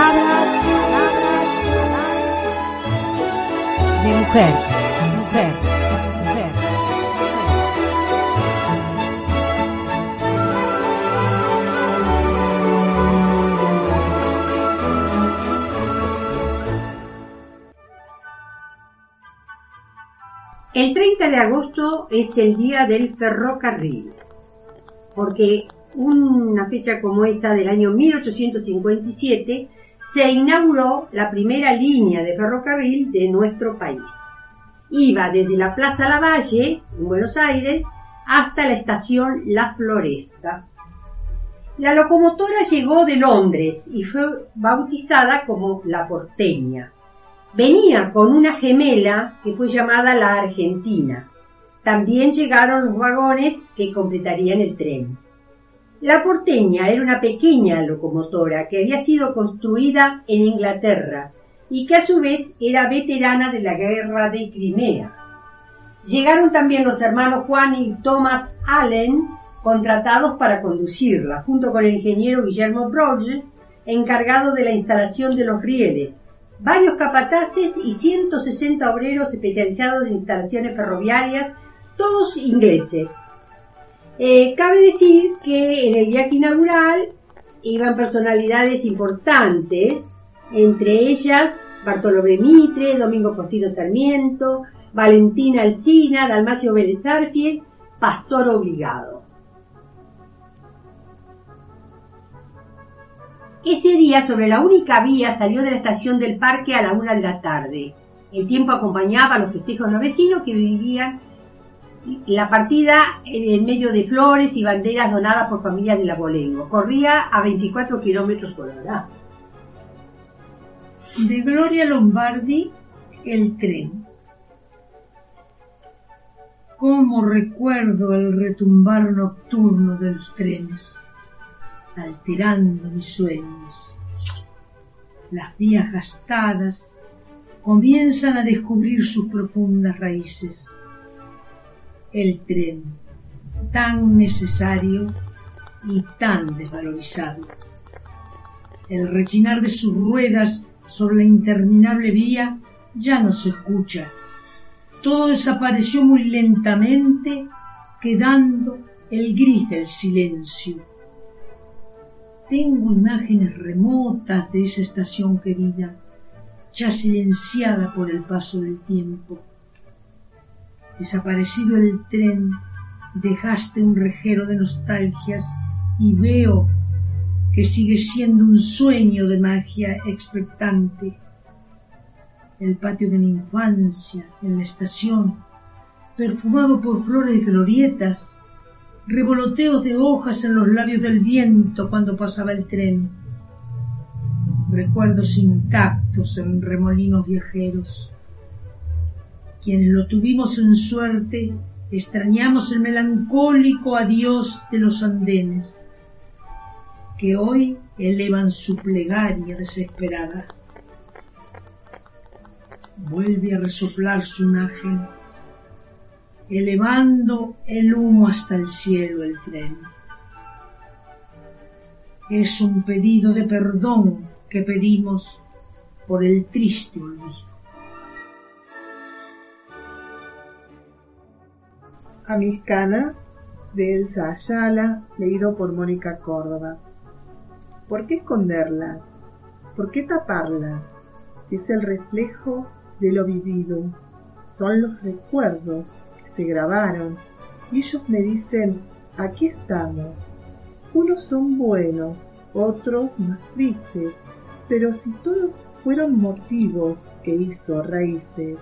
palabras, palabras, de mujer, mujer, mujer. El 30 de agosto es el día del ferrocarril, porque una fecha como esa del año 1857 se inauguró la primera línea de ferrocarril de nuestro país. Iba desde la Plaza Lavalle, en Buenos Aires, hasta la estación La Floresta. La locomotora llegó de Londres y fue bautizada como La Porteña. Venía con una gemela que fue llamada La Argentina. También llegaron los vagones que completarían el tren. La porteña era una pequeña locomotora que había sido construida en Inglaterra y que a su vez era veterana de la guerra de Crimea. Llegaron también los hermanos Juan y Thomas Allen, contratados para conducirla, junto con el ingeniero Guillermo Broge, encargado de la instalación de los rieles, varios capataces y 160 obreros especializados en instalaciones ferroviarias, todos ingleses. Eh, cabe decir que en el viaje inaugural iban personalidades importantes, entre ellas Bartolomé Mitre, Domingo Postino Sarmiento, Valentina Alcina, Dalmacio Vélez Pastor Obligado. Ese día, sobre la única vía, salió de la estación del parque a la una de la tarde. El tiempo acompañaba a los festejos de los vecinos que vivían la partida en medio de flores y banderas donadas por familias de la Bolengo. Corría a 24 kilómetros por hora. De Gloria Lombardi, el tren. Cómo recuerdo el retumbar nocturno de los trenes, alterando mis sueños. Las vías gastadas comienzan a descubrir sus profundas raíces el tren, tan necesario y tan desvalorizado. El rechinar de sus ruedas sobre la interminable vía ya no se escucha. Todo desapareció muy lentamente, quedando el gris del silencio. Tengo imágenes remotas de esa estación querida, ya silenciada por el paso del tiempo Desaparecido el tren, dejaste un rejero de nostalgias y veo que sigue siendo un sueño de magia expectante. El patio de mi infancia, en la estación, perfumado por flores glorietas, revoloteos de hojas en los labios del viento cuando pasaba el tren, recuerdos intactos en remolinos viajeros quienes lo tuvimos en suerte, extrañamos el melancólico adiós de los andenes, que hoy elevan su plegaria desesperada. Vuelve a resoplar su imagen, elevando el humo hasta el cielo el tren. Es un pedido de perdón que pedimos por el triste olvido. A mis canas de Elsa Ayala, leído por Mónica Córdoba. ¿Por qué esconderlas? ¿Por qué taparlas? Es el reflejo de lo vivido. Son los recuerdos que se grabaron y ellos me dicen, aquí estamos. Unos son buenos, otros más tristes, pero si todos fueron motivos que hizo raíces,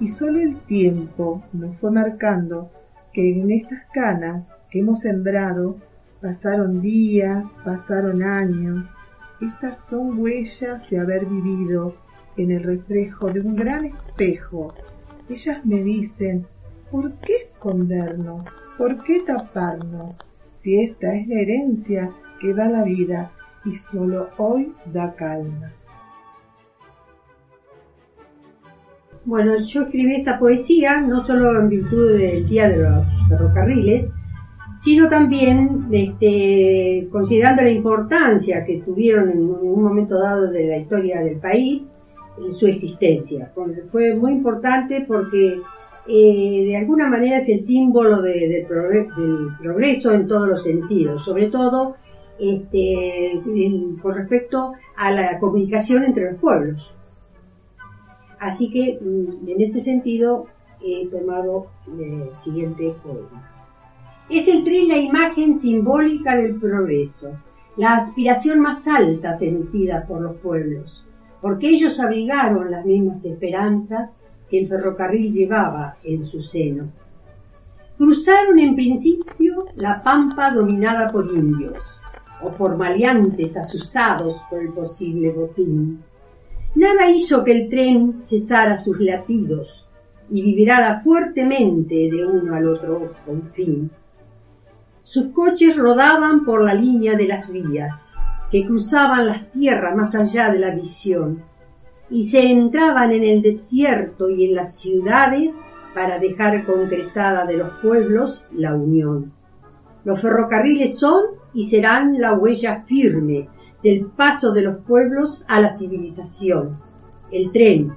y solo el tiempo nos fue marcando que en estas canas que hemos sembrado pasaron días, pasaron años. Estas son huellas de haber vivido en el reflejo de un gran espejo. Ellas me dicen, ¿por qué escondernos? ¿Por qué taparnos? Si esta es la herencia que da la vida y solo hoy da calma. Bueno, yo escribí esta poesía no solo en virtud del Día de los Ferrocarriles, sino también este, considerando la importancia que tuvieron en un momento dado de la historia del país, en su existencia. Fue muy importante porque eh, de alguna manera es el símbolo de- de del progreso en todos los sentidos, sobre todo este, con respecto a la comunicación entre los pueblos. Así que mm, en ese sentido he tomado el siguiente poema. Es el tren la imagen simbólica del progreso, la aspiración más alta sentida por los pueblos, porque ellos abrigaron las mismas esperanzas que el ferrocarril llevaba en su seno. Cruzaron en principio la pampa dominada por indios, o por maleantes asusados por el posible botín. Nada hizo que el tren cesara sus latidos y vibrara fuertemente de uno al otro confín. Sus coches rodaban por la línea de las vías, que cruzaban las tierras más allá de la visión, y se entraban en el desierto y en las ciudades para dejar concretada de los pueblos la unión. Los ferrocarriles son y serán la huella firme del paso de los pueblos a la civilización. El tren,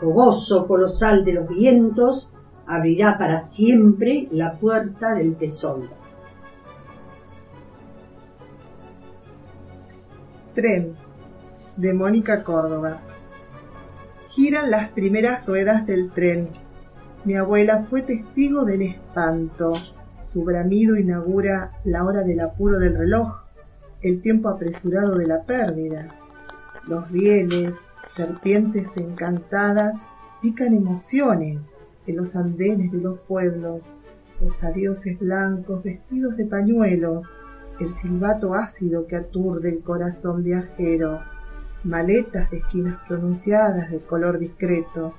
fogoso colosal de los vientos, abrirá para siempre la puerta del tesoro. Tren, de Mónica Córdoba. Giran las primeras ruedas del tren. Mi abuela fue testigo del espanto. Su bramido inaugura la hora del apuro del reloj, el tiempo apresurado de la pérdida. Los rieles, serpientes encantadas, pican emociones en los andenes de los pueblos. Los adioses blancos vestidos de pañuelos, el silbato ácido que aturde el corazón viajero, maletas de esquinas pronunciadas de color discreto,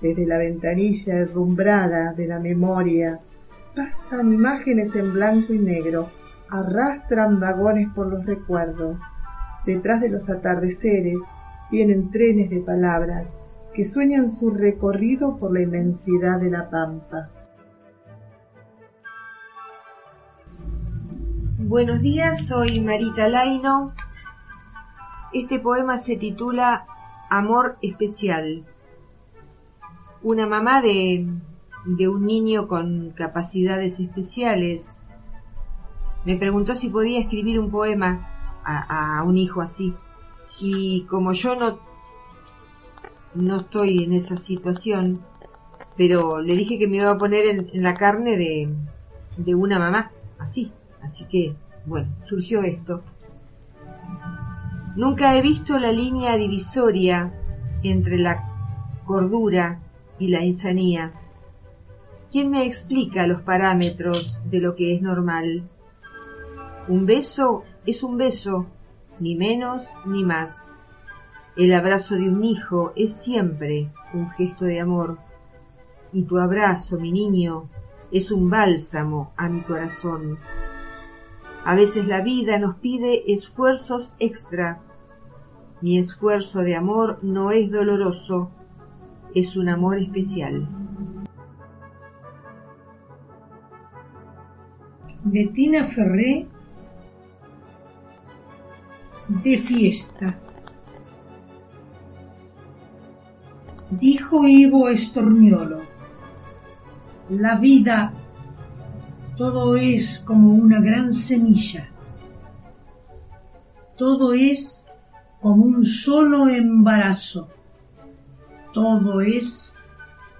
desde la ventanilla herrumbrada de la memoria, pasan imágenes en blanco y negro, arrastran vagones por los recuerdos. Detrás de los atardeceres vienen trenes de palabras que sueñan su recorrido por la inmensidad de la pampa. Buenos días, soy Marita Laino. Este poema se titula Amor Especial. Una mamá de, de un niño con capacidades especiales me preguntó si podía escribir un poema a, un hijo así. Y como yo no, no estoy en esa situación, pero le dije que me iba a poner en, en la carne de, de una mamá, así. Así que, bueno, surgió esto. Nunca he visto la línea divisoria entre la cordura y la insanía. ¿Quién me explica los parámetros de lo que es normal? Un beso es un beso, ni menos ni más. El abrazo de un hijo es siempre un gesto de amor. Y tu abrazo, mi niño, es un bálsamo a mi corazón. A veces la vida nos pide esfuerzos extra. Mi esfuerzo de amor no es doloroso, es un amor especial. de Tina Ferré de fiesta. Dijo Ivo Estorniolo, la vida todo es como una gran semilla, todo es como un solo embarazo, todo es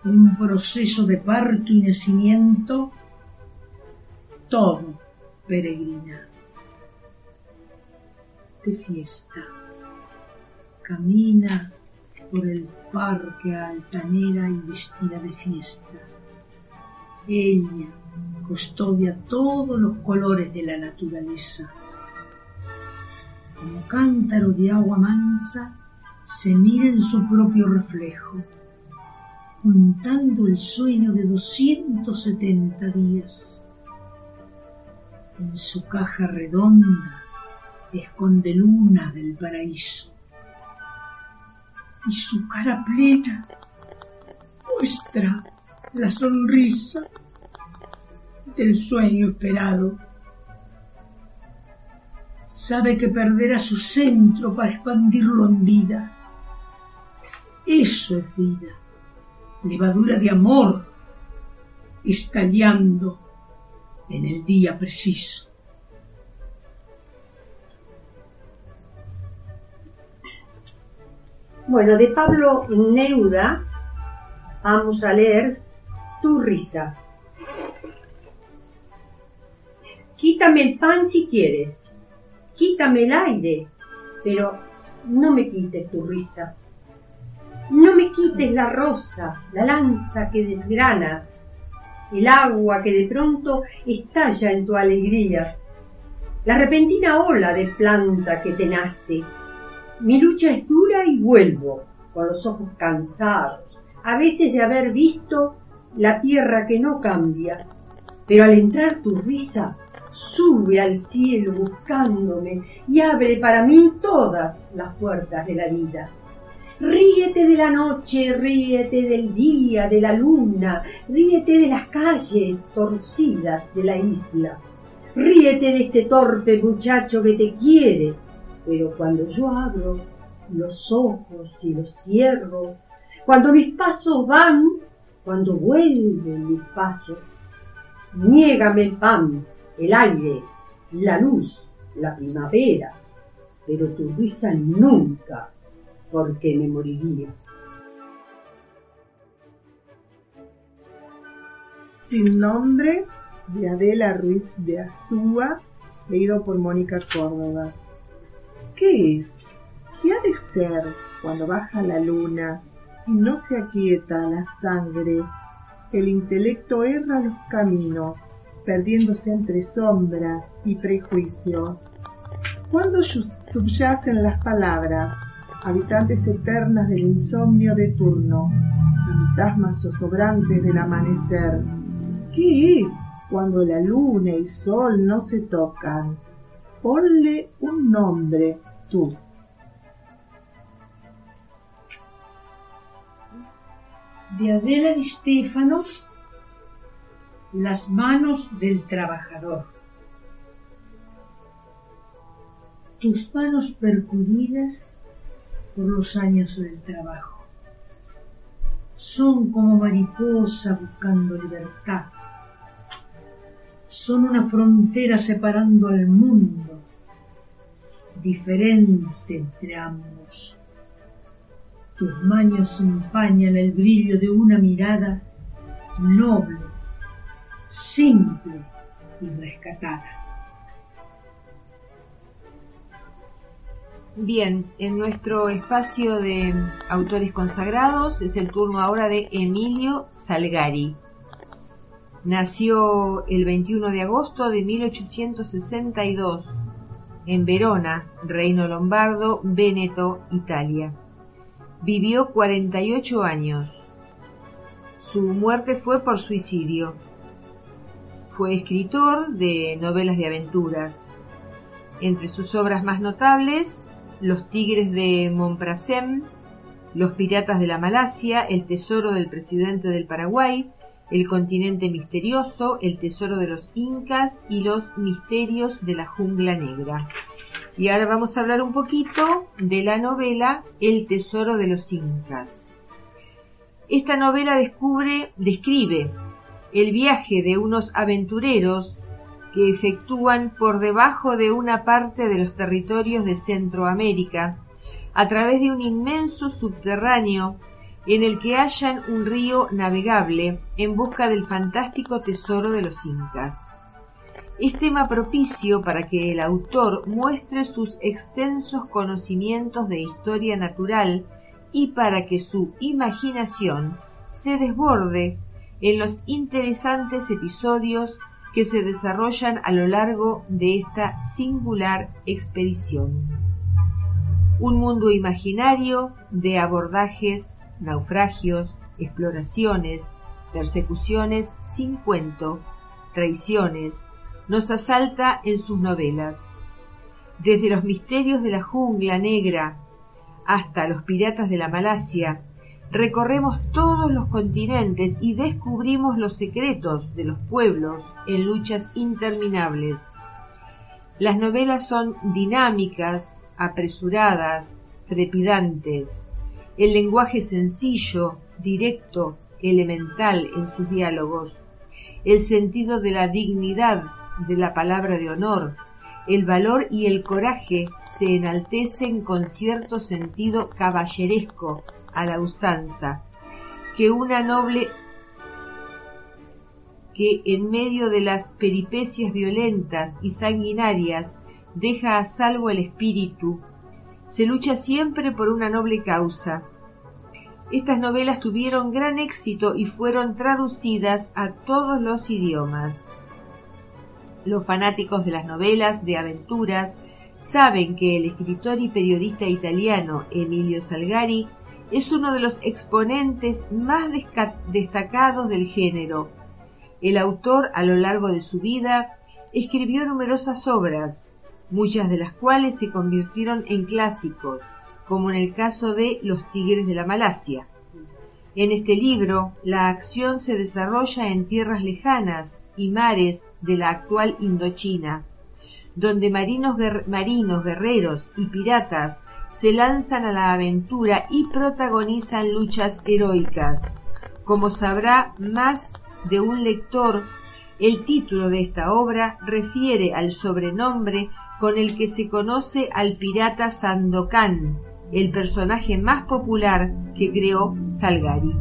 un proceso de parto y nacimiento todo peregrina. De fiesta, camina por el parque altanera y vestida de fiesta. Ella custodia todos los colores de la naturaleza. Como cántaro de agua mansa, se mira en su propio reflejo, juntando el sueño de 270 días en su caja redonda esconde luna del paraíso. Y su cara plena muestra la sonrisa del sueño esperado. sabe que perderá su centro para expandirlo en vida. Eso es vida, levadura de amor, estallando en el día preciso. Bueno, de Pablo Neruda vamos a leer Tu risa. Quítame el pan si quieres, quítame el aire, pero no me quites tu risa. No me quites la rosa, la lanza que desgranas, el agua que de pronto estalla en tu alegría, la repentina ola de planta que te nace. Mi lucha es dura y vuelvo, con los ojos cansados, a veces de haber visto la tierra que no cambia, pero al entrar tu risa, sube al cielo buscándome y abre para mí todas las puertas de la vida. Ríete de la noche, ríete del día, de la luna, ríete de las calles torcidas de la isla. Ríete de este torpe muchacho que te quiere, pero cuando yo abro los ojos y los cierro, cuando mis pasos van, cuando vuelven mis pasos, niégame el pan, el aire, la luz, la primavera, pero tu risa nunca porque me moriría. Sin nombre de Adela Ruiz de Azúa, leído por Mónica Córdoba. ¿Qué es? ¿Qué ha de ser cuando baja la luna y no se aquieta la sangre? El intelecto erra los caminos, perdiéndose entre sombras y prejuicios. Cuando subyacen las palabras, habitantes eternas del insomnio de turno, fantasmas zozobrantes del amanecer. ¿Qué es cuando la luna y sol no se tocan? Ponle un nombre, tú. De Adela Stefano, Las manos del trabajador. Tus manos percudidas por los años del trabajo. Son como mariposa buscando libertad. Son una frontera separando al mundo, diferente entre ambos. Tus manos empañan el brillo de una mirada noble, simple y rescatada. Bien, en nuestro espacio de autores consagrados es el turno ahora de Emilio Salgari. Nació el 21 de agosto de 1862 en Verona, Reino Lombardo, Véneto, Italia. Vivió 48 años. Su muerte fue por suicidio. Fue escritor de novelas de aventuras. Entre sus obras más notables los Tigres de Montprasem, Los Piratas de la Malasia, El Tesoro del Presidente del Paraguay, El Continente Misterioso, El Tesoro de los Incas y Los Misterios de la Jungla Negra. Y ahora vamos a hablar un poquito de la novela El Tesoro de los Incas. Esta novela descubre, describe el viaje de unos aventureros que efectúan por debajo de una parte de los territorios de Centroamérica, a través de un inmenso subterráneo en el que hallan un río navegable en busca del fantástico tesoro de los incas. Es tema propicio para que el autor muestre sus extensos conocimientos de historia natural y para que su imaginación se desborde en los interesantes episodios que se desarrollan a lo largo de esta singular expedición. Un mundo imaginario de abordajes, naufragios, exploraciones, persecuciones sin cuento, traiciones, nos asalta en sus novelas. Desde los misterios de la jungla negra hasta los piratas de la Malasia, recorremos todos los continentes y descubrimos los secretos de los pueblos en luchas interminables. Las novelas son dinámicas, apresuradas, trepidantes. El lenguaje sencillo, directo, elemental en sus diálogos. El sentido de la dignidad de la palabra de honor. El valor y el coraje se enaltecen con cierto sentido caballeresco a la usanza, que una noble que en medio de las peripecias violentas y sanguinarias deja a salvo el espíritu, se lucha siempre por una noble causa. Estas novelas tuvieron gran éxito y fueron traducidas a todos los idiomas. Los fanáticos de las novelas de aventuras saben que el escritor y periodista italiano Emilio Salgari es uno de los exponentes más destacados del género el autor, a lo largo de su vida, escribió numerosas obras, muchas de las cuales se convirtieron en clásicos, como en el caso de Los Tigres de la Malasia. En este libro, la acción se desarrolla en tierras lejanas y mares de la actual Indochina, donde marinos, marinos, guerreros y piratas se lanzan a la aventura y protagonizan luchas heroicas. Como sabrá más de un lector, el título de esta obra refiere al sobrenombre con el que se conoce al pirata Sandokan, el personaje más popular que creó Salgari.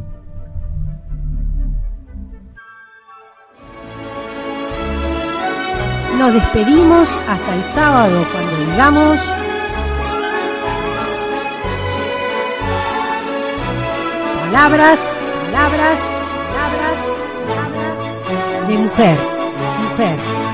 Nos despedimos hasta el sábado cuando digamos palabras, palabras, palabras de mujer, mujer.